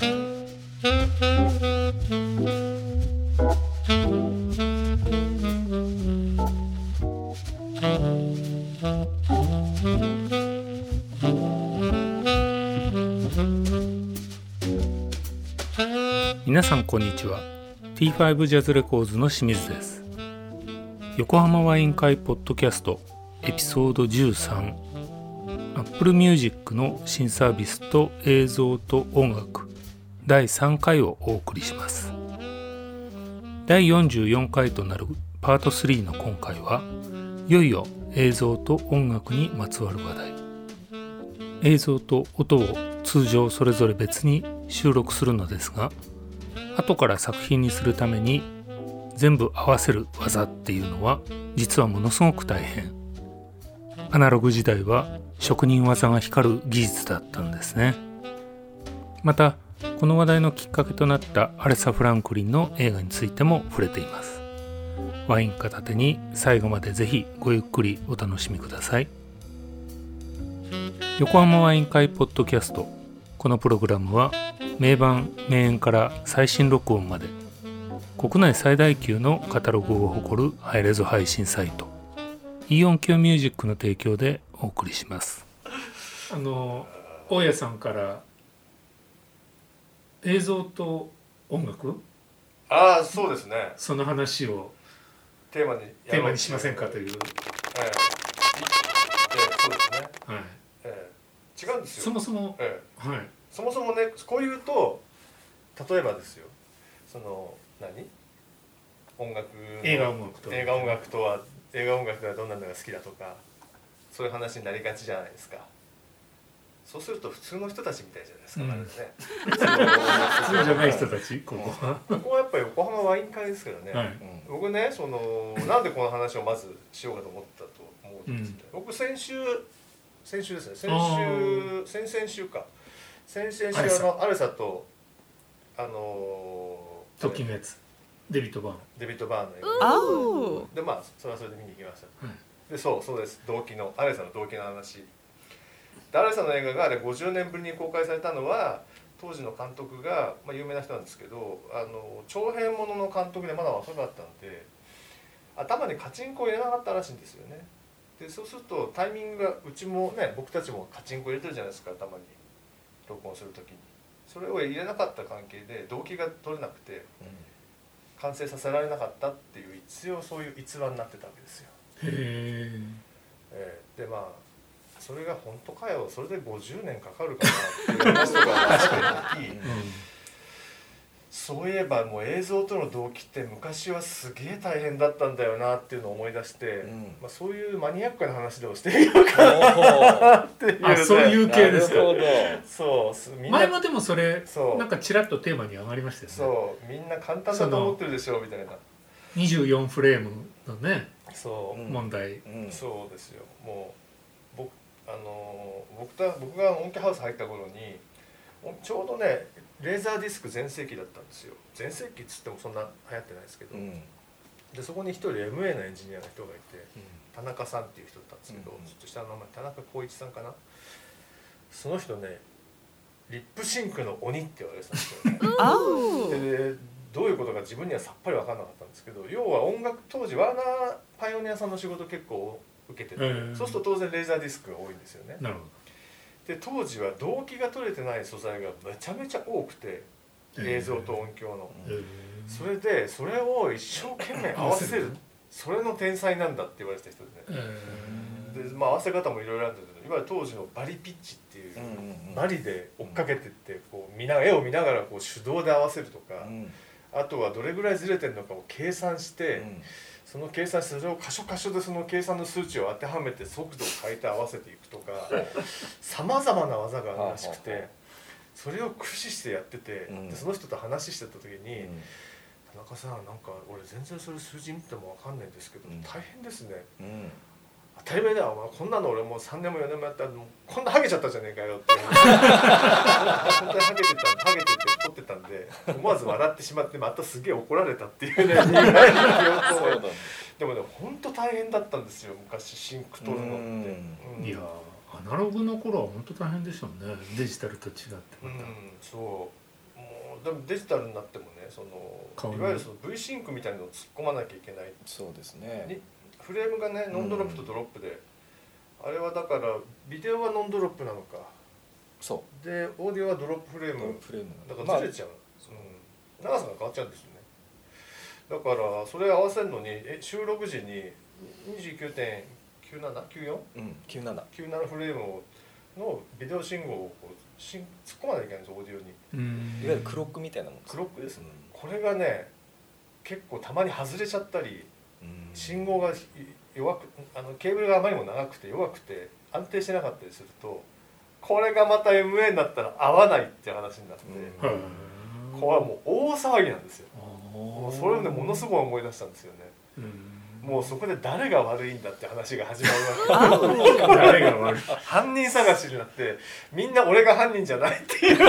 皆さんこんにちは。T5 ジャズレコーズの清水です。横浜ワイン会ポッドキャストエピソード13 Apple Music の新サービスと映像と音楽。第3回をお送りします。第44回となるパート3の今回はいよいよ映像と音楽にまつわる話題。映像と音を通常それぞれ別に収録するのですが後から作品にするために全部合わせる技っていうのは実はものすごく大変。アナログ時代は職人技が光る技術だったんですね。またこの話題のきっかけとなったアレサ・フランクリンの映画についても触れています。ワイン片手に最後までぜひごゆっくりお楽しみください。横浜ワイン会ポッドキャスト。このプログラムは名盤名演から最新録音まで。国内最大級のカタログを誇るハイレゾ配信サイト。イオンキョミュージックの提供でお送りします。あの大家さんから映像と音楽？ああそうですね。その話をテーマにテーマにしませんかという、ええええそう。ですね、はい、ええ、違うんですよ。そもそも、ええ、はい、そもそもねこう言うと例えばですよ。その何？音楽の。映画音楽と映画音楽とは映画音楽がどんなのが好きだとかそういう話になりがちじゃないですかそうすると普通の人たちみたいじゃないですか、うん。まるでね。普通じゃない人たちここは、ここはやっぱり横浜ワイン会ですけどね、はい。僕ねそのなんでこの話をまずしようかと思ったと思うんですね、僕先週先週ですね。先週先々週か。先々週あのアレサとあの時のやつ。デビッド・バーンデビッド・バーンのでまあそれはそれで見に行きました、はい。でそうそうです。動機のアレサの動機の話でアレサの映画があれ50年ぶりに公開されたのは当時の監督が、まあ、有名な人なんですけどあの長編ものの監督でまだ若かったんで頭にカチンコを入れなかったらしいんですよね。でそうするとタイミングがうちもね僕たちもカチンコ入れてるじゃないですか頭に録音する時に。それを入れなかった関係で動機が取れなくて完成させられなかったっていう一応そういう逸話になってたわけですよ。へえええ。でまあそれが本当かよ。それで 50年かかるかなっていう話とかが確かに聞きそういえばもう映像との同期って昔はすげえ大変だったんだよなっていうのを思い出して、うん。まあ、そういうマニアックな話でもしてみようかなっていう、ね、あそういう系ですかなるほどそうすみんな。前もでもそれそう。なんかちらっとテーマに上がりましたよね。そうみんな簡単だと思ってるでしょみたいな。24フレームのねそう、うん。問題。うん。そうですよ。もう僕あの僕と僕がオンキハウス入った頃におちょうどねレーザーディスク全盛期だったんですよ。全盛期っつってもそんな流行ってないですけど、うん。でそこに一人 MA のエンジニアの人がいて田中さんっていう人だったんですけど、うんちょっと下の名前田中光一さんかな。その人ねリップシンクの鬼って言われてたんですよね。でどういうことか自分にはさっぱり分かんなかったんですけど要は音楽当時ワーナーパイオニアさんの仕事結構受けてて、うん。そうすると当然レーザーディスクが多いんですよね。なるほで当時は同期が取れてない素材がめちゃめちゃ多くてど映像と音響の、へえそれでそれを一生懸命合わせるそれの天才なんだって言われてた人でね。へで、まあ、合わせ方もいろいろあるんだけどいわゆる当時のバリピッチっていう、うんうんうん。バリで追っかけてってこう見な絵を見ながらこう手動で合わせるとか、うん。あとはどれぐらいずれてるのかを計算して、うんその計算それを箇所箇所でその計算の数値を当てはめて速度を変えて合わせていくとかさまざまな技があるらしくてそれを駆使してやってて、うん。でその人と話してた時にうん「田中さんなんか俺全然それ数字見ても分かんないんですけど、うん。大変ですね。うん当たり前だよお前。こんなの俺もう3年も4年もやったらもうこんなハゲちゃったじゃねえかよ」って。本当にハゲてたハゲてて太ってたんで思わず笑ってしまってまたすげえ怒られたっていうねでもね本当大変だったんですよ昔シンク取るのって、うん。うん。いやアナログの頃は本当大変でしょうね。デジタルと違ってうんまた、そもうでもデジタルになってもねそのいわゆるその V シンクみたいなのを突っ込まなきゃいけない。そうですね。にフレームがねノンドロップとドロップで、あれはだからビデオはノンドロップなのか。そでオーディオはドロップフレーうムフレーム。だまあからずれちゃう、うん、長さが変わっちゃうんですよね。だからそれ合わせるのにえ収録時に 29.9794?97 うん97フレームをのビデオ信号をこうしん突っ込まなきゃいけないんですよオーディオに。うん。いわゆるクロックみたいなもんクロックです。ねうこれがね結構たまに外れちゃったりん信号がい弱くあのケーブルがあまりにも長くて弱くて安定してなかったりするとこれがまた MA になったら合わないって話になって、これはもう大騒ぎなんですよ。ももうそれをねものすごい思い出したんですよね。うん。もうそこで誰が悪いんだって話が始まるわけ。誰が悪い犯人探しになってみんな俺が犯人じゃないっていう。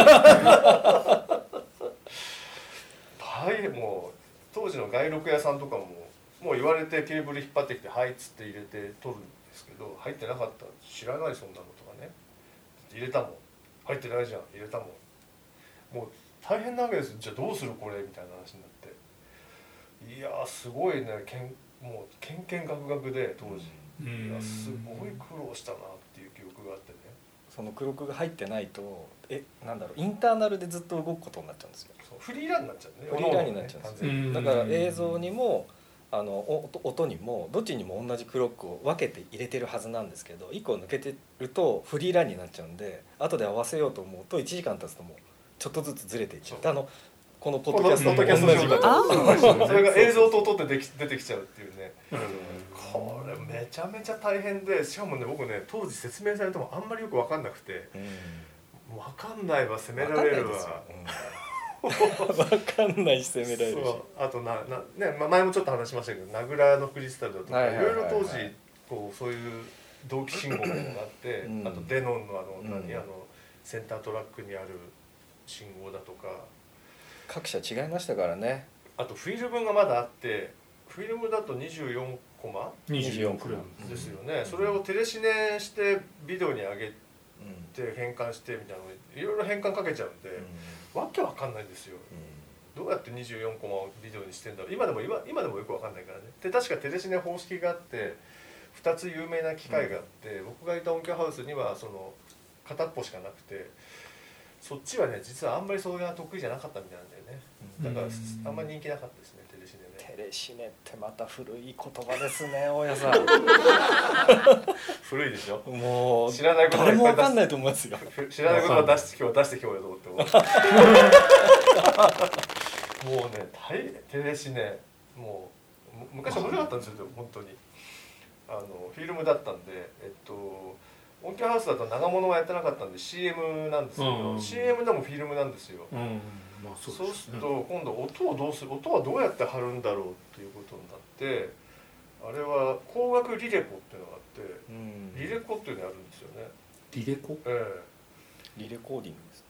大変もう当時の外録屋さんとかももう言われてケーブル引っ張ってきて「はい」っつって入れて取るんですけど入ってなかった知らないそんなのとかね。入れたもん。入ってないじゃん入れたもん。もう大変なわけですじゃあどうするこれみたいな話になって。いやーすごいね。けんもうけんけんがくがくで当時。うん。いやすごい苦労したなっていう記憶があってね。そのクロックが入ってないとえなんだろう。インターナルでずっと動くことになっちゃうんですよ。そうフリーランになっちゃうね。フリーランになっちゃうんですよ。完全にうんだから映像にもあのお音音にもどっちにも同じクロックを分けて入れてるはずなんですけど1個抜けてるとフリーランになっちゃうんで後で合わせようと思うと1時間経つともうちょっとずつずれていっちゃう。あのこのポッドキャストポッドキャストも同じ上こと。それが映像と音ででき出てきちゃうっていうね。うん。これめちゃめちゃ大変でしかもね僕ね当時説明されてもあんまりよく分かんなくてうん。分かんないわ責められるわ。うん分かんないし責められるし。あとなな、ねま、前もちょっと話しましたけど名倉のクリスタルだとかはいろいろ当時こうそういう同期信号みたいなのがあって、うん。あとデノンのあの何、うん。あのセンタートラックにある信号だとか。各社違いましたからね。あとフィルムがまだあってフィルムだと24コマ？24フレームですよね、それをテレシネしてビデオに上げうん。て変換してみたいなのいろいろ変換かけちゃうんで、わけわかんないんですよ。どうやって24コマをビデオにしてんだろう。今でも今今でもよくわかんないからね。で確かテレシネ方式があって2つ有名な機械があって、僕がいた音響ハウスにはその片っぽしかなくてそっちはね実はあんまりそれが得意じゃなかったみたいなんだよね。だからあんまり人気なかったですねテレシネってまた古い言葉ですね 大家さん。古いでしょ？もう知らないことが誰もわかんないと思いますよ。ふ知らないことは出して今日出して今日よと思っても。もうね大テレシネもうむ昔は面白かったんですよ本当に。あのフィルムだったんでえっと音響ハウスだと長物はやってなかったんで CM なんですけど、うん。CM でもフィルムなんですよ、うんまあそうそうですると今度音をどうする音はどうやって貼るんだろうっていうことになってあれは光学リレコっていうのがあってうん。リレコっていうのやるんですよね。リレコ？えリレコーディングです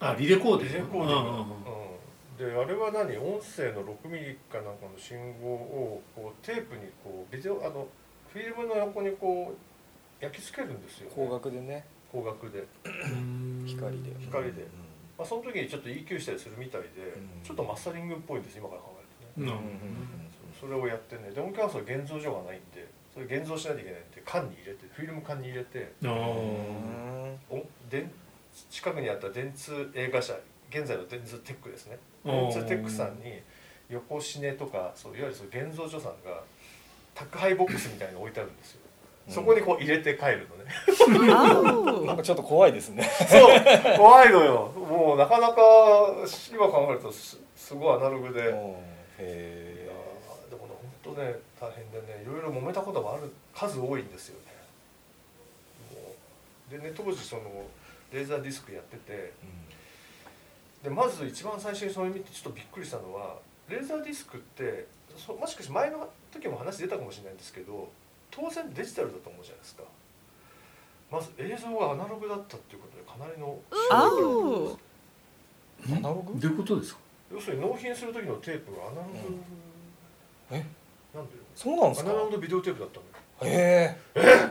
あリレコーディング。えリレコーディング、うんであれは何？音声の6ミリかなんかの信号をこうテープにこうビデオあのフィルムの横にこう焼き付けるんですよ、ね、光学でね。光学で、うん。光で。光で。うまあ、その時にちょっと EQ したりするみたいで、うん。ちょっとマスタリングっぽいんです今から考えるとね、それをやってね。で音響ハウスは現像所がないんでそれ現像しないといけないんで缶に入れてフィルム缶に入れてどねあうん。お電近くにあった電通映画社現在の電通テックですね。あ電通テックさんに横シネとかそういわゆるそう現像所さんが宅配ボックスみたいに置いてあるんですよ、そこにこう入れて帰るのね。なんかちょっと怖いですね。そう怖いのよ。もうなかなか今考えるとすすごいアナログで、へー。でもね本当ね大変でねいろいろ揉めたこともある数多いんですよね。でね当時そのレーザーディスクやっててえでまず一番最初にそれ見てちょっとびっくりしたのはレーザーディスクってそもしかして前の時も話出たかもしれないん。ですけど当然デジタルだと思うじゃないですか。まず映像がアナログだったっていうことでかなりのアナログ？どういうことですか？要するに納品する時のテープがアナログ、え？なんでそうなんですか？アナログのビデオテープだったのよ。へえ？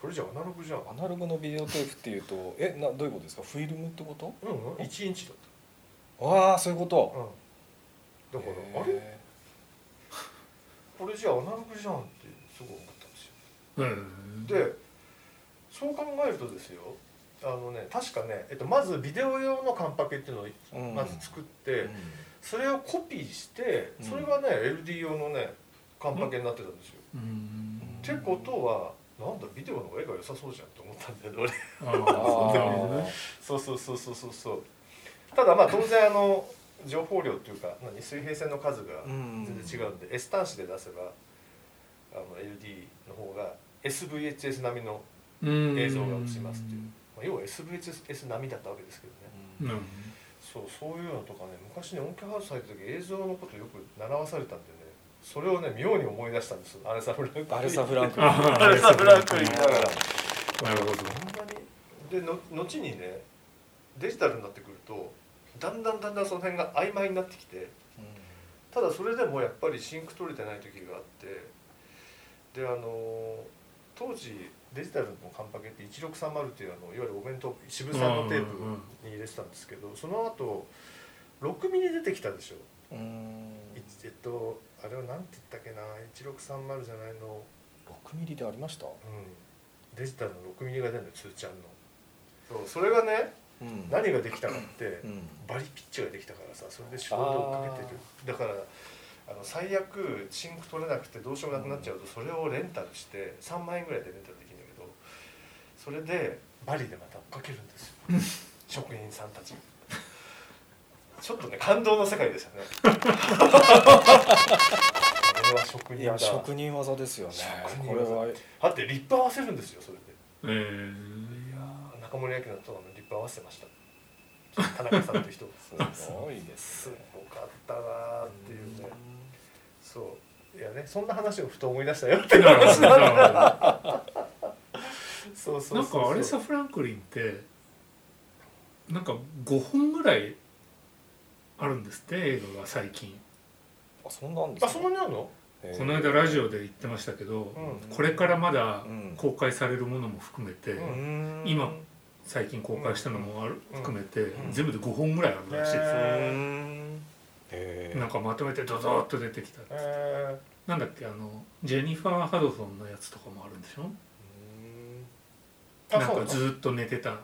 これじゃアナログじゃん。アナログのビデオテープっていうとえなどういうことですか？フィルムってこと？うんうん。1インチだっああそういうこと。うん、だからあれ？へこれじゃあアナログじゃんってすごい思ったんでそう考えるとですよあのね確かね、えっと、まずビデオ用のカンパケっていうのをまず作って、うん。それをコピーしてうん。それがね、LD 用のねカンパケになってたんですよ。うん。ってことはなんだビデオの方が絵が良さそうじゃんって思ったんだよね俺。そうそうそうそうそうそう。ただまあ当然あの情報量っていうか何水平線の数がうん。全然違うんで、S 端子で出せばあの LD の方が SVHS 並みの、うん。映像が映しますっていう。まあ、要は SVHS 並みだったわけですけどね。うん。そうそういうのとかね昔ね音響ハウス入った時映像のことよく習わされたんでね。それをね妙に思い出したんですよ。アレサ・フランクリンアレサ・フランクあアレサ・フランクリンだから。なるほど。そんなにでの後にねデジタルになってくるとだんだんだんだんその辺が曖昧になってきてただそれでもやっぱりシンク取れてない時があってであの当時デジタルのカンパケって1630っていうあのいわゆるお弁当渋さんのテープに入れてたんですけどその後6ミリ出てきたでしょ？うえっとあれはなんて言ったっけな？1630じゃないの、6ミリでありました？うん、デジタルの6ミリが出るのよ2ちゃんの。そうそれがねうん。何ができたかってうん。バリピッチができたからさそれで手動で追っかけてる。だからあの最悪シンク取れなくてどうしようもなくなっちゃうとそれをレンタルして3万円ぐらいでレンタルできるんだけどそれでバリでまた追っかけるんですよ。職人さんたちちょっとね感動の世界でしたね。これは職い人だ。や職人技ですよね。これは。だってリップ合わせるんですよそれで。えー。中森明菜とリップ合わせてました田中さんという人 すごいですすごかったなーっていうね。そう。いやねそんな話をふと思い出したよっていう。なるほ話なんそうそうそう。どなんかアレサ・フランクリンってなんか5本ぐらいあるんですって映画が最近。あそんなんですあそんなにあるの？この間ラジオで言ってましたけど、うん。これからまだうん。公開されるものも含めて、ううん。今最近公開したのもある、うん。含めて、ん。全部で5本ぐらいあるらしい。ですなんかまとめてドドーッと出てきたえなんだっけあのジェニファー・ハドソンのやつとかもあるんでしょ？なんかずっと寝てた、う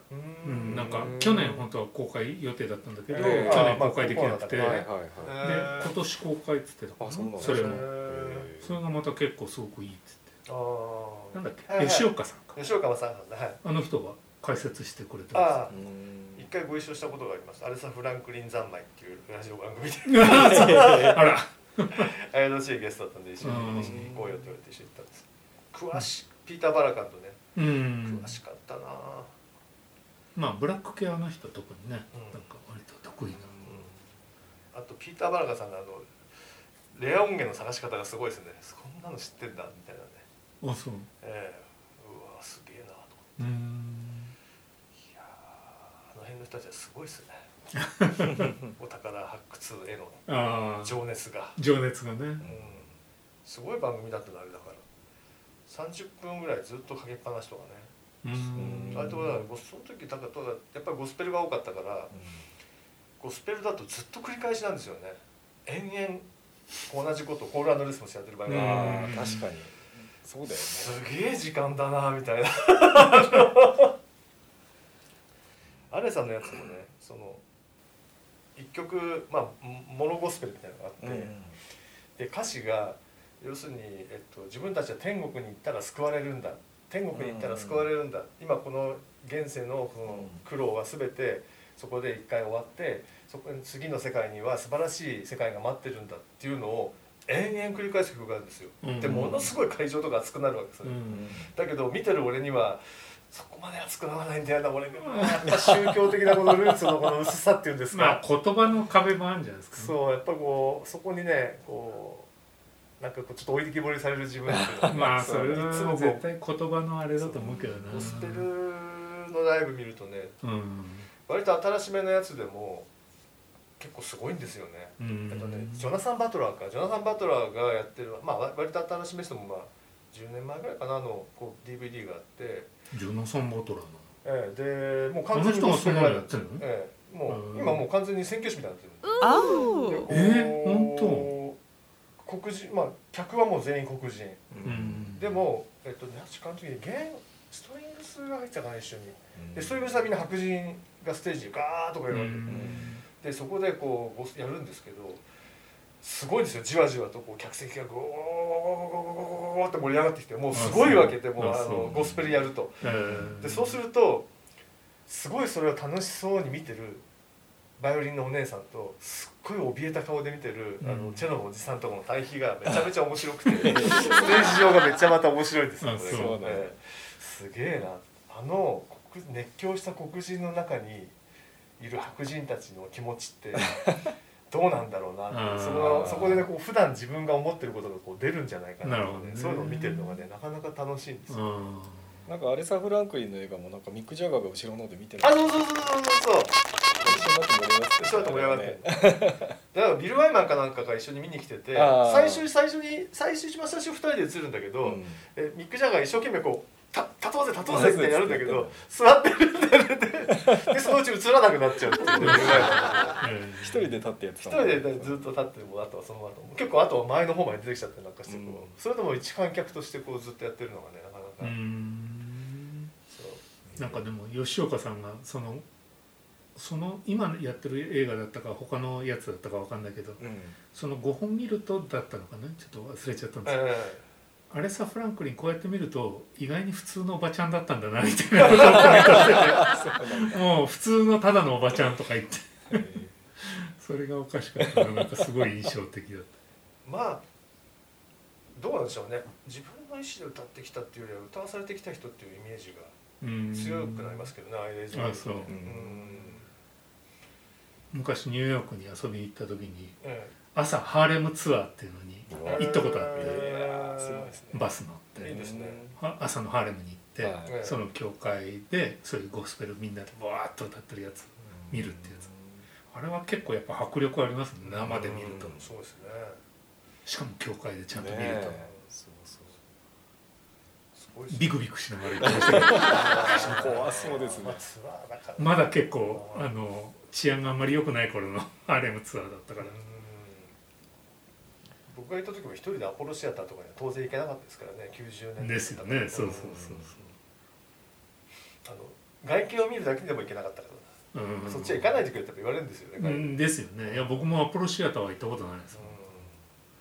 うん、なんかうん去年本当は公開予定だったんだけど、え去年公開できなくて、で今年公開っつってた。そそれも。へそれがまた結構すごくいいっつって。なんだっけ、吉岡さんか。吉岡さんだ。はい。あの人が解説してくれてまああ。うん。一回ご一緒したことがあります。アレサ・フランクリン三昧っていうラジオ番組で。す あら。あやらしいゲストだったんで一緒うんに一緒に行こうよって言われて一緒に行ったんです。詳しいピーター・バラカンとねうん。詳しかったな。まあブラック系あの人は特にね、うん。なんか割と得意な。あとピーター・バラカンさんがあのレア音源の探し方がすごいですね。こんなの知ってんだみたいなね。あそう。ええ。うわすげえなとうんいやーあの人たちはすごいですね。お宝発掘への情熱が、情熱がね。うん、すごい番組だったのあれだから。30分ぐらいずっとかけっぱなしとかね。うん。あれとかだからその時だからやっぱりゴスペルが多かったからゴスペルだとずっと繰り返しなんですよね。延々同じことコールレスポンスやってる場合うん。がああ確かに。そうだよね。すげえ時間だなみたいな アレさんのやつもねその一曲まあモノゴスペルみたいなのがあって、で歌詞が要するに、えっと、自分たちは天国に行ったら救われるんだ。天国に行ったら救われるんだ、今この現世のこの苦労は全てそこで一回終わってそこに次の世界には素晴らしい世界が待ってるんだっていうのを延々繰り返す曲があるんですよ。うん。でものすごい会場とか熱くなるわけですよ、うん。だけど見てる俺にはそこまで熱くならないんだよな俺がやっぱ宗教的なこのルーツのこの薄さっていうんですか、まあ言葉の壁もあるんじゃないですか、ね、そうやっぱこうそこにねこうなんかこうちょっと置いてきぼりされる自分まあそれいつも絶対言葉のあれだと思うけどな。ゴスペルのライブ見るとねうん。割と新しめのやつでも結構すごいんですよね。うん。えっとねジョナサン・バトラーか。ジョナサン・バトラーがやってるまあわ割と新しめしてもまあ10年前ぐらいかなのこう DVD があって、ジョナサン・バトラーの。ええでもうあの人がそんなのやってんの？ええもううん今もう完全に選挙師みたいになってる。あえー本当？黒人まあ客はもう全員黒人。うん。でもえっとね時間的に弦ストリングスが入ってたかな一緒に。でストリングスはみんな白人がステージでガーッとかやるわけ、でそこでこうごやるんですけどすごいですよじわじわとこう客席がゴーゴーゴーゴーゴーゴーって盛り上がってきてもうすごいわけでもうあのゴスペルやると。えーでそうするとすごいそれを楽しそうに見てるバイオリンのお姉さんとすっごい怯えた顔で見てるあうん。のチェロのおじさんとかの対比が めちゃめちゃ面白くてステージ上がめっちゃまた面白いですよ。ねすげえな。あの黒熱狂した黒人の中にいる白人たちの気持ちってどうなんだろうなそのそこでねこう普段自分が思ってることがこう出るんじゃないかなとかねね。そういうのを見てるのがねなかなか楽しいんですよ。うん。なんかアレサ・フランクリンの映画もなんかミック・ジャガーが後ろの方で見てるあそうそうそうそうそうそう。一緒になって盛り上がって一緒になって盛り上がって だからビル・ワイマンかなんかが一緒に見に来てて最初最初に最初一番最初2人で映るんだけど、うん。えミック・ジャガーが一生懸命こう「た立とうぜ立とうぜ」ってやるんだけうどん座ってるんだよね。でそのうち映らなくなっちゃうっていう。ね一人で立ってやって一たもん人でずっと立ってもうあとはその後結構あとは前の方まで出てきちゃってなんかしてこう、うん。それでも一観客としてこうずっとやってるのがねなかなか、うん。そう。なんかでも吉岡さんがそのその今やってる映画だったか他のやつだったかわかんないけどうん。その5本見るとだったのかな？ちょっと忘れちゃったんですけど、えアレサ・フランクリンこうやって見ると意外に普通のおばちゃんだったんだなみたいなことをコメントして。てもう普通のただのおばちゃんとか言って。それがおかしかったのなんかすごい印象的だっえまあどうなんでしょうね。自分の意思で歌ってきたっていうよりは歌わされてきた人っていうイメージがたうん強くなりますけどねああいう映像あそう。昔ニューヨークに遊びに行った時にえ朝ハーレムツアーっていうのにえ行ったことあってバス乗って。朝のハーレムに行って、その教会でそういうゴスペルみんなでバーッと歌ってるやつ見るってやつ。あれは結構やっぱ迫力ありますね生で見ると。うんそうですね。しかも教会でちゃんと見ると、ビクビクしながら行ってましたけど。怖そうですね。まだ結構あの治安があんまり良くない頃のハーレムツアーだったから。うん僕が行った時も一人でアポロシアターとかには当然行けなかったですからね90年ですよね。そうそうそうあの外見を見るだけでも行けなかったからそう、うん。な、そっちは行かないでくれって言われるんですよね、うんですよね。いや僕もアポロシアターは行ったことないです。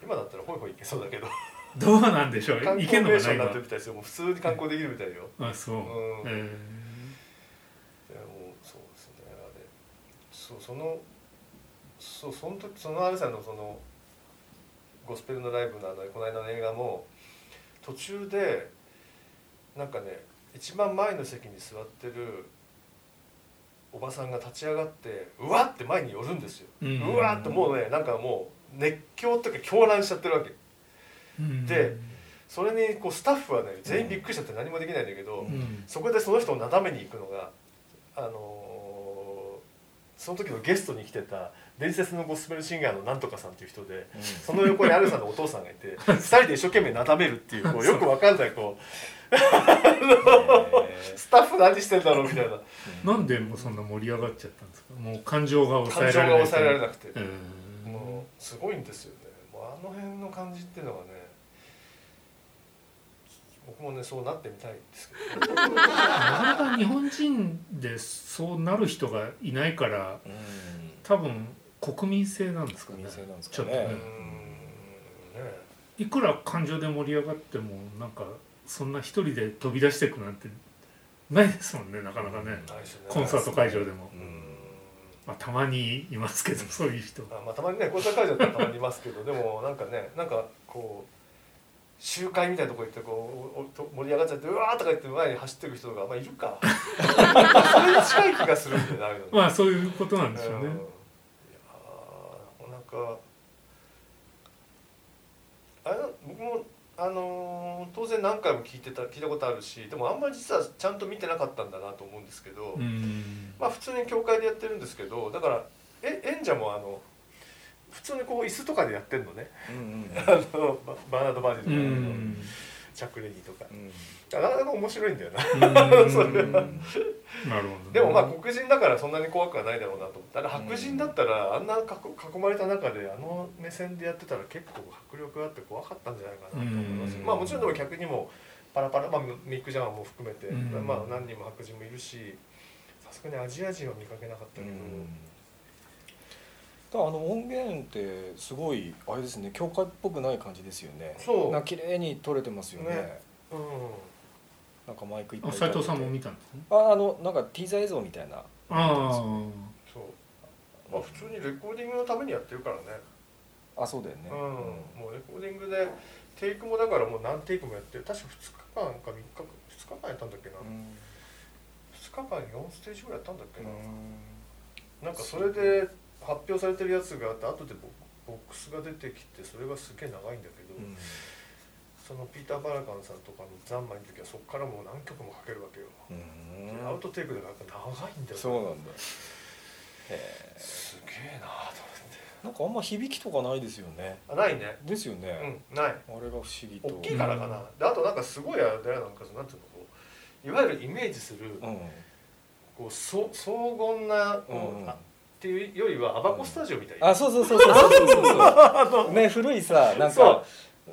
うん。今だったらホイホイ行けそうだけど。どうなんでしょう？観行けんのかなってみたいですよもう普通に観光できるみたいよ。あそう、うん。えいやもうそうですね。あれ。そうそのそうその時そのあれさんのそのゴスペルのライブのあのこの間の映画も途中でなんかね一番前の席に座ってるおばさんが立ち上がってうわって前に寄るんですよ、ううんわってもうねなんかもう熱狂というか狂乱しちゃってるわけ。うん。でそれにこうスタッフはね全員びっくりしちゃって何もできないんだけど、うん。そこでその人をなだめに行くのがあのーその時のゲストに来てた伝説のゴスペルシンガーのなんとかさんっていう人でその横にアルさんのお父さんがいて 二人で一生懸命なだめるっていうこうよくわかんないこうスタッフ何してんだろうみたいな。なんでもうそんな盛り上がっちゃったんですか？もう感情が抑えられない抑えられなくて。うん。もうすごいんですよね。もうあの辺の感じっていうのがね僕もねそうなってみたいんですけど。なかなか日本人でそうなる人がいないからうん。多分国民性なんですかね。ちょっとね。かねいくら感情で盛り上がってもなんかそんな一人で飛び出していくなんてないですもんねなかなかね。ね。コンサート会場でも、うん。まあ、たまにいますけどそういう人。あまあたまにねコンサート会場ってたまにいますけどでもなんかねなんかこう集会みたいなとこ行ってこう盛り上がっちゃってうわーとか言って前に走ってる人がまあいるか。それに近い気がするんでなるのまあそういうことなんでしょうねかあれな僕もあのー当然何回も聞いてた聞いたことあるしでもあんまり実はちゃんと見てなかったんだなと思うんですけど、うん。まあ普通に教会でやってるんですけどだからえ演者もあの普通にこう椅子とかでやってるのね。うんうん あのババーナード・バージンうの、ん着レディとか。うん。なかなか面白いんだよな。なるほどね。でもまあ黒人だからそんなに怖くはないだろうなと思ったら白人だったらあんな囲囲まれた中であの目線でやってたら結構迫力があって怖かったんじゃないかなと思います。うん。まあもちろんでも客にもパラパラ、まあ、ミック・ジャガーも含めて、うん。まあ何人も白人もいるしさすがにアジア人は見かけなかったけど、だあの音源ってすごいあれですね教会っぽくない感じですよね。そう。な綺麗に撮れてますよね。ね。うん。なんかマイクいっぱいあ斉藤さんも見たんですね。ああのなんかティーザー映像みたいな。ああ。そう。まあ普通にレコーディングのためにやってるからね。あそうだよね。うん、もうレコーディングでテイクもだからもう何テイクもやってる。確か2日間か3日か2日間やったんだっけな、うん。2日間に4ステージぐらいやったんだっけな、うん。なんかそれで発表されてるやつがあって後でボボックスが出てきてそれがすげえ長いんだけど、うん。そのピーター・バラカンさんとかの「ザンマイ」の時はそこからもう何曲もかけるわけよ、うん。アウトテイクでやっぱ長いんだよそうなんだ。へえ。すげえなとなんかあんま響きとかないですよね。思ってあないね。ですよね、うんない。あれが不思議と。大きいからかな、であとなんかすごいあれなんかなんていうのこういわゆるイメージする、うん。こうそ荘厳なこう、うん。あっていうよりはアバコスタジオみたい。な、あそうそうそうそう。そうそうそうね古いさなんそう。か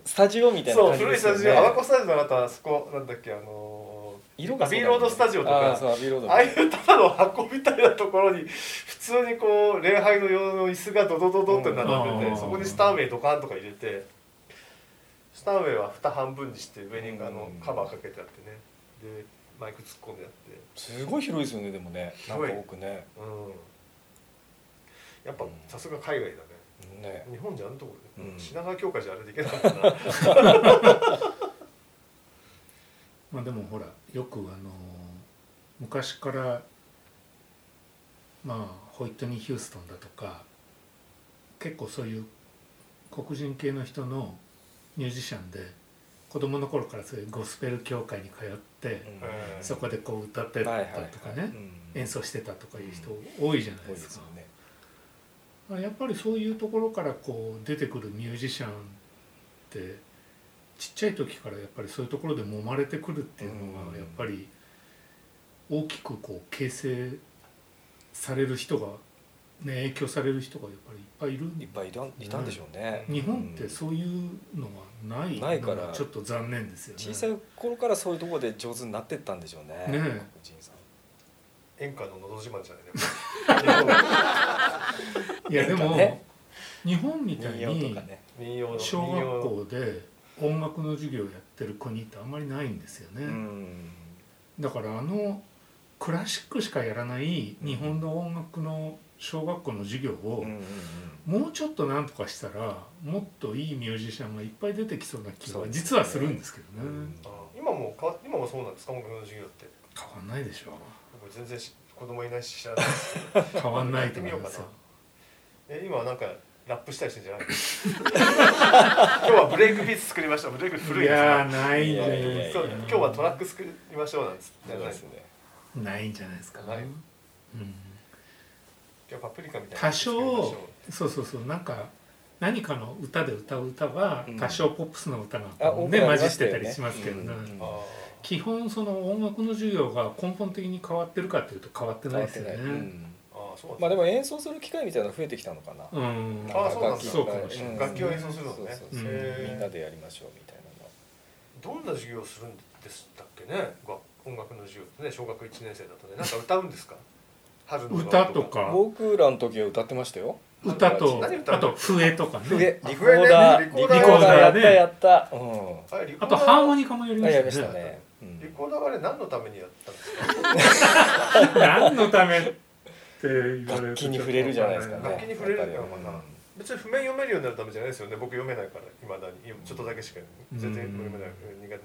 スタジオみたいなそう感じ古いスタジオ。アバコスタジオのあとあそこなんだっけあのー色がね。アビーロードスタジオとかあそうアビーロード。ああいうただの箱みたいなところに普通にこう礼拝の用の椅子がドドドドって並んでて、うん。そこにスターウェイドカンとか入れてスターウェイは蓋半分にして上にあのうん。カバーかけてあってね。でマイク突っ込んであって。すごい広いですよねでもね。なんか多くね。うんやっぱさすが海外だね。ね。日本じゃあんとこで、うん。品川教会じゃあれでいけなかったなまあでもほらよくあの昔からまあホイットニー・ヒューストンだとか結構そういう黒人系の人のミュージシャンで子供の頃からそういうゴスペル教会に通って、うん。そこでこう歌ってたはいはいはい。とかね、うん演奏してたとかいう人多いじゃない多いでかですすよね。まあやっぱりそういうところからこう出てくるミュージシャンってちっちゃい時からやっぱりそういうところで揉まれてくるっていうのうんがやっぱり大きくこう形成される人がね影響される人がやっぱりいっぱいいるいっぱいいたいたんでしょうね。日本ってそういうのがないないからちょっと残念ですよね。小さい頃からそういうところで上手になってったんでしょうね。ねえ。黒人さん。演歌ののど自慢じゃないね いやでも、ね。日本みたいに小学校で音楽の授業をやってる国ってあんまりないんですよね、うん。だからあのクラシックしかやらない日本の音楽の小学校の授業をもうちょっとなんとかしたらもっといいミュージシャンがいっぱい出てきそうな気は実はするんですけどね。うん。あ今もかわ今もそうなんですか？音楽の授業って。変わんないでしょ。僕全然し子供いないし知らないですけど。変わんないと思いますよえ今はなんかラップしたりしてんじゃない 今日はブレイクビーツ作りました。ブレイク古いいですね。やーないんじゃないいやいやいや。ですかそう今日はトラック作りましょうなんつって。そうですねないんじゃないですか、ない。うん、今日はパプリカみたいな多少そうそうそう。なんか何かの歌で歌う歌はうん。多少ポップスの歌がね混じってたりしますけど。ね、基本その音楽の授業が根本的に変わってるかっていうと変わってないですよねそうまあでも演奏する機会みたいなの増えてきたのかな。うん。あーそうなんだ。そうかもしれ楽器を演奏するのね。そうそうそう。へーみんなでやりましょうみたいなの。どんな授業をするんですったっけね？が音楽の授業ってね。小学1年生だとね。なんか歌うんですか？春の歌とか。僕らの時は歌ってましたよ。歌とあと笛とかね。笛。あリコーダー。笛ねリコーダーやったねやった。うん。あとーダーハーモニカもやりましね。したたね。うん。リコーダーはあれ何のためにやったんですか？何のため？って言われると楽器に触れるじゃないですかね楽器に触れるの。か別に譜面読めるようになるためじゃないですよね。僕読めないからいまだに。ちょっとだけしか全然読めない。苦手なん。で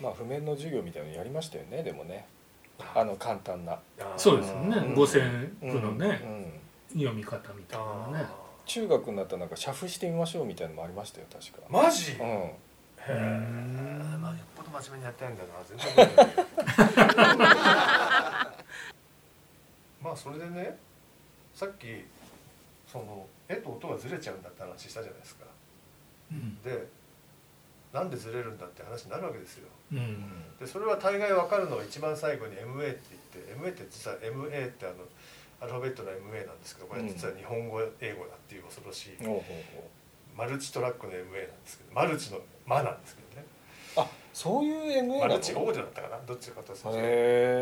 まあ譜面の授業みたいなのやりましたよね。でもね。あ。の簡単な。そうですよね。うん。五線譜のね。うん。うん。読み方みたいなのね。中学になったらなんか写譜してみましょうみたいなのもありましたよ確か。マジ？うん。へえまあよっぽど真面目にやってないんだな。全然 まあそれでねさっきその絵と音がずれちゃうんだって話したじゃないですか。うん。でなんでずれるんだって話になるわけですよ。うん。でそれは大概分かるのは一番最後に MA って言って MA って実は MA ってあのアルファベットの MA なんですけどこれ実は日本語英語だっていう恐ろしい、マルチトラックの MA なんですけどマルチの「マ」なんですけどあそういう MA なの？マルチオーディだったかな？どっちかというとへ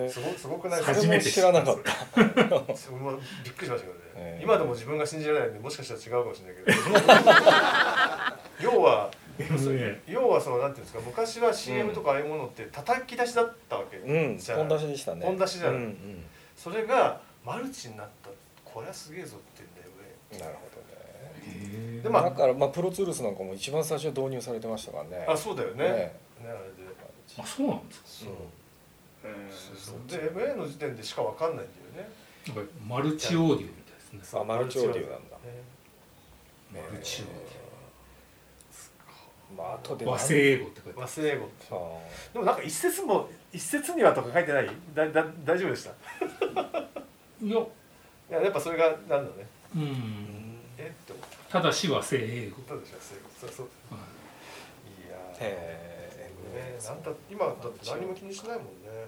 え。すごすごくない？そですかれも知らなかった。それもびっくりしましたけどね、ええ。今でも自分が信じられないんでもしかしたら違うかもしれないけど。要は要はそのなんていうんですか昔は CM とかああいうものって叩き出しだったわけうんじゃない。本出しでしたね。本出しじゃない。うんうん。それがマルチになった。これはすげえぞって言うんだよなるほどでまあだからまあプロツールスなんかも一番最初導入されてましたからね。あそうだよね。ね。ねあれで。あそうなんですか？そう。へそうそう。で MA の時点でしかわかんないんだよね。えなんかマルチオーディオみたいですね。あマルチオーディオなんだ。ねマルチオーまあ後で和製英語って書いてあ和製英語って。あでもなんか一節も一節にはとか書いてない？だだ大丈夫でした？いや。ややっぱそれがなんだね。うんたただし和製英語。どうでしょうそうそうそう。はい。やー。へねえなんだ今だって何も気にしないもんね。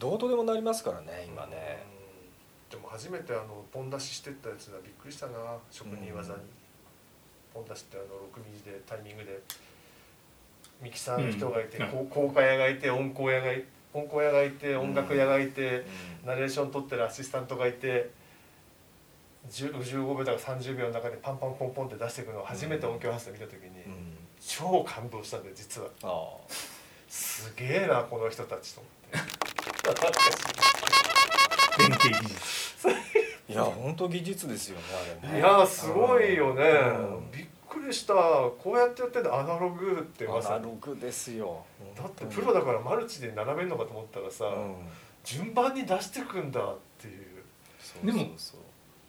どうとでもなりますからね今ね。うん。でも初めてあのポン出ししてったやつはびっくりしたな。職人技に、ポン出しってあの6ミリでタイミングでミキサーの人がいて、うん。こう効果屋がいて音効屋がい音効屋がいて音楽屋がいて、ナレーション取ってるアシスタントがいて10 15秒とか30秒の中でパンパンポンポンって出していくのを初めて音響発生見た時に、うん。超感動したんで実は。あすげえなこの人たちと思って。いや本当技術ですよねあれね。いやすごいよね、うん。びっくりした。こうやってやってんだアナログってまアさに。ナログですよ。だってプロだからマルチで並べるのかと思ったらさ、うん。順番に出してくんだっていう、そう。でも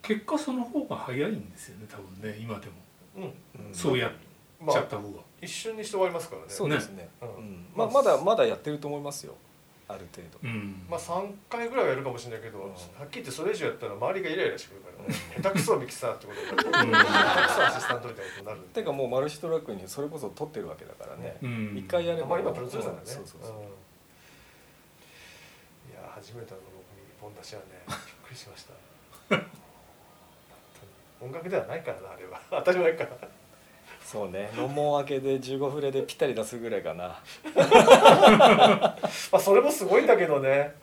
結果その方が早いんですよね多分ね今でも。うん。うん。そうやっまあちゃった方が、一瞬にして終わりますからね。そうですね。うん。うん。まあまだまだやってると思いますよ。ある程度。うん。まあ3回ぐらいはやるかもしれないけど、うん。はっきり言ってそれ以上やったら周りがイライラしてくるから、下手くそミキサーってことになるうん。下手くそアシスタントみたいなことになるんで。てかもうマルチトラックにそれこそ撮ってるわけだからね。うん。一回やれば。まあ今プロデューサーだね、うんそうそうそう。うん。いや初めての僕に本出しはねびっくりしました 音楽ではないからなあれは。当たり前から。そうね。論文明けで15フレでぴったり出すぐらいかな。まあそれもすごいんだけどね。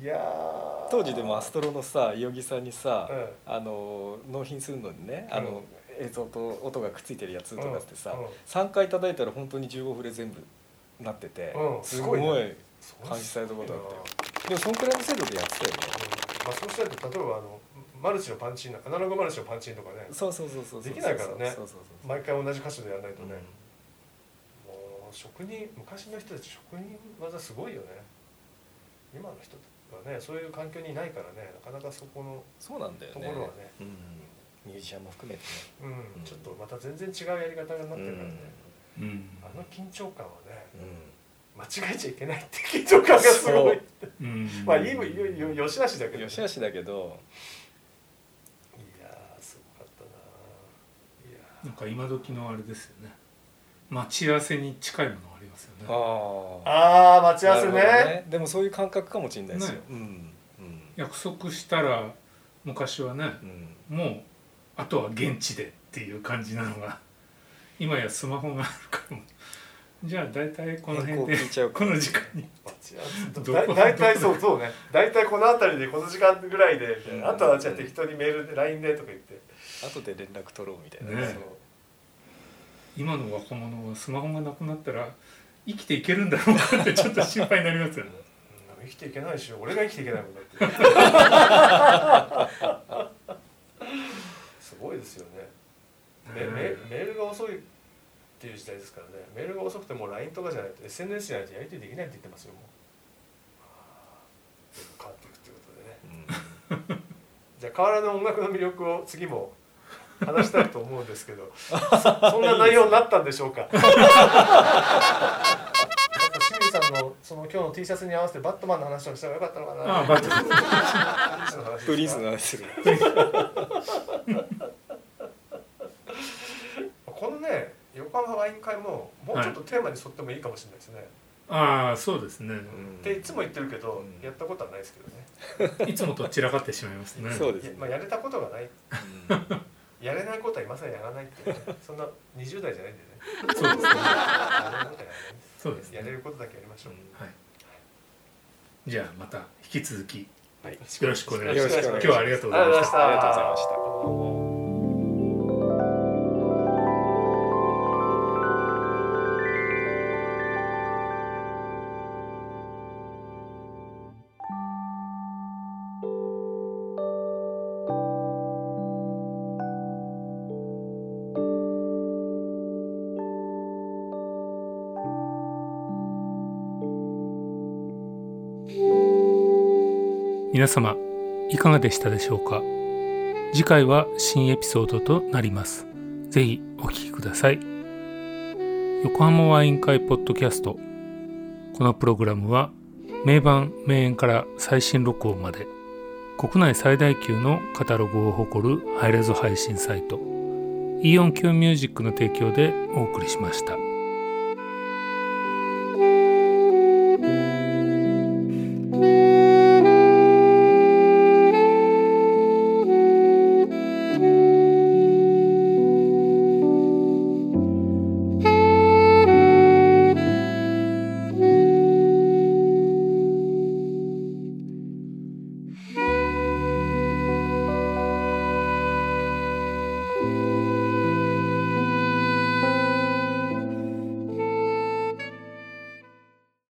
いやー。当時でもアストロのさ伊木さんにさ、うん。あの納品するのにねあの、映像と音がくっついてるやつとかってさ、うん。うん。3回叩いたら本当に15フレ全部なってて、うん。すごいね。感じされたことあったよ。うんでもそんくらいの精度でやってたよね。まあそうしないと例えばあのマルチのパンチンアナログマルチのパンチンとかねそうそうそうそうできないからね。毎回同じ箇所でやらないとそうね、もう職人昔の人たち職人技すごいよね。今の人はねそういう環境にいないからねなかなかそこのそうなんだよね。ところはね。うん、ミュージシャンも含めてね。うん、ちょっとまた全然違うやり方になってるからね、うん。あの緊張感はねう間違えちゃいけないって緊張感がすごいう。ん。まあいいもよよよしあしだけど、ん、よしあしだけどいやーすごかったなんか今時のあれですよね。待ち合わせに近いものありますよね。あー。あー待ち合わせね。なるほどでもそういう感覚かもしれないですよ、ね。うん約束したら昔はねうん。うんもうあとは現地でっていう感じなのが 今やスマホがあるからじゃあ大体この辺でこの時間に。待ち合わせどこだ大体そうそうね。大体この辺りでこの時間ぐらいで、うん。あとはじゃあ適当にメールで LINE でとか言って、後で連絡取ろうみたいな。ね。今の若者はスマホがなくなったら生きていけるんだろうかってちょっと心配になりますよね。うん生きていけないでしょ俺が生きていけないもんだって。すごいですよね。メメメールが遅いっていう時代ですからね。メールが遅くてもう LINE とかじゃないと SNS じゃないとやり取りできないって言ってますよもう。変わっていくっていうことでね。じゃあ変わらぬ音楽の魅力を次も話したいと思うんですけどそそんな内容になったんでしょうか？清水さんのその今日の T シャツに合わせてバットマンの話をしたらよかったのかな。ああバットプリン。プリンスの話する。このね横浜浜ワイン会ももうちょっとテーマに沿ってもいいかもしれないですね、ああそうですね。っていつも言ってるけど、うんやったことはないですけどね。いつもと散らかってしまいますね。そうですねやまあ、やれたことがない。うんやれないことは今更やらないって。ねそんな20代じゃないんでね。そうですね。やれることはやらない。そうですね。やれることだけやりましょう、はい。じゃあまた引き続きはい。よろしくお願いします。今日はありがとうございました。ありがとうございました皆様いかがでしたでしょうか？次回は新エピソードとなります。ぜひお聞きください。横浜ワイン会ポッドキャスト。このプログラムは名盤名演から最新録音まで国内最大級のカタログを誇るハイレゾ配信サイトイオン Q ミュージックの提供でお送りしました。